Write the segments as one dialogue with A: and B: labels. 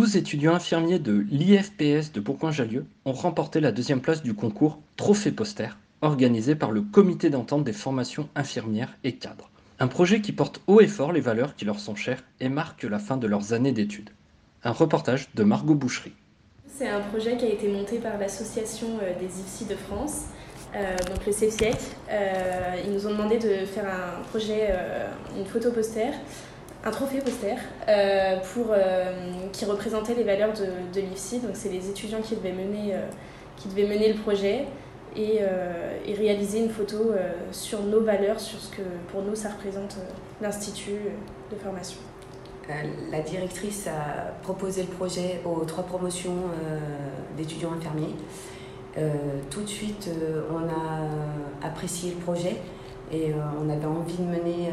A: Douze étudiants infirmiers de l'IFPS de Bourgoin-Jallieu ont remporté la deuxième place du concours Trophée Poster, organisé par le Comité d'entente des formations infirmières et cadres. Un projet qui porte haut et fort les valeurs qui leur sont chères et marque la fin de leurs années d'études. Un reportage de Margot Boucherie.
B: C'est un projet qui a été monté par l'association euh, des IFSI de France, euh, donc le CFIEC. Euh, ils nous ont demandé de faire un projet, euh, une photo poster, un trophée poster, euh, pour, euh, qui représentait les valeurs de, de l'IFSI. Donc c'est les étudiants qui devaient mener, qui devaient mener le projet et, et réaliser une photo sur nos valeurs, sur ce que pour nous ça représente l'Institut de formation.
C: Euh, la directrice a proposé le projet aux trois promotions euh, d'étudiants infirmiers. Euh, tout de suite, on a apprécié le projet et on avait envie de mener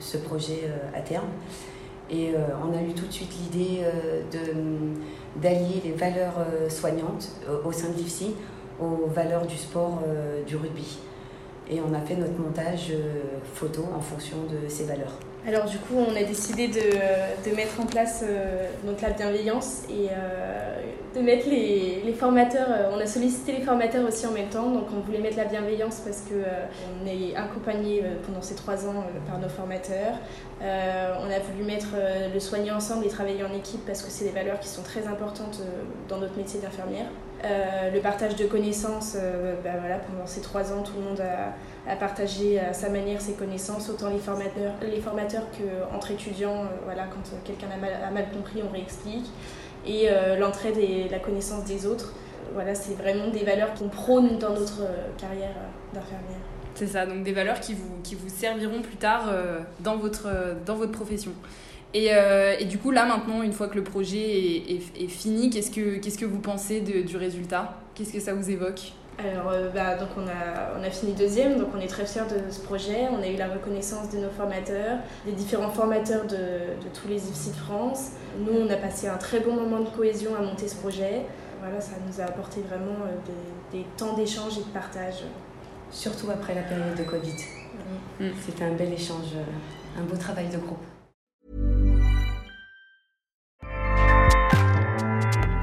C: ce projet à terme. Et on a eu tout de suite l'idée d'allier les valeurs soignantes au sein de l'IFSI aux valeurs du sport du rugby. Et on a fait notre montage photo en fonction de ces valeurs.
B: Alors du coup, on a décidé de, mettre en place euh, donc la bienveillance et euh, de mettre les, les, formateurs. Euh, on a sollicité les formateurs aussi en même temps, donc on voulait mettre la bienveillance parce que on est accompagné pendant ces trois ans par nos formateurs. on a voulu mettre le soigner ensemble et travailler en équipe parce que c'est des valeurs qui sont très importantes dans notre métier d'infirmière. Le partage de connaissances, bah, voilà, pendant ces trois ans, tout le monde a à partager à sa manière ses connaissances, autant les formateurs, les formateurs qu'entre étudiants. Euh, voilà, quand quelqu'un a mal, a mal, compris, on réexplique. Et euh, l'entraide et la connaissance des autres. Voilà, c'est vraiment des valeurs qu'on prône dans notre euh, carrière d'infirmière.
D: C'est ça, donc des valeurs qui vous, qui vous serviront plus tard dans, votre, dans votre profession. Et, et, du coup, là maintenant, une fois que le projet est, est, est fini, qu'est-ce que, qu'est-ce que vous pensez de, du résultat? Qu'est-ce que ça vous évoque?
B: Alors, euh, bah, donc on a, on a fini deuxième, donc on est très fiers de ce projet. On a eu la reconnaissance de nos formateurs, des différents formateurs de, de tous les IFSI de France. Nous, on a passé un très bon moment de cohésion à monter ce projet. Voilà, ça nous a apporté vraiment euh, des, des temps d'échange et de partage.
C: Surtout après la période de Covid. Mmh. C'était un bel échange, un beau travail de groupe.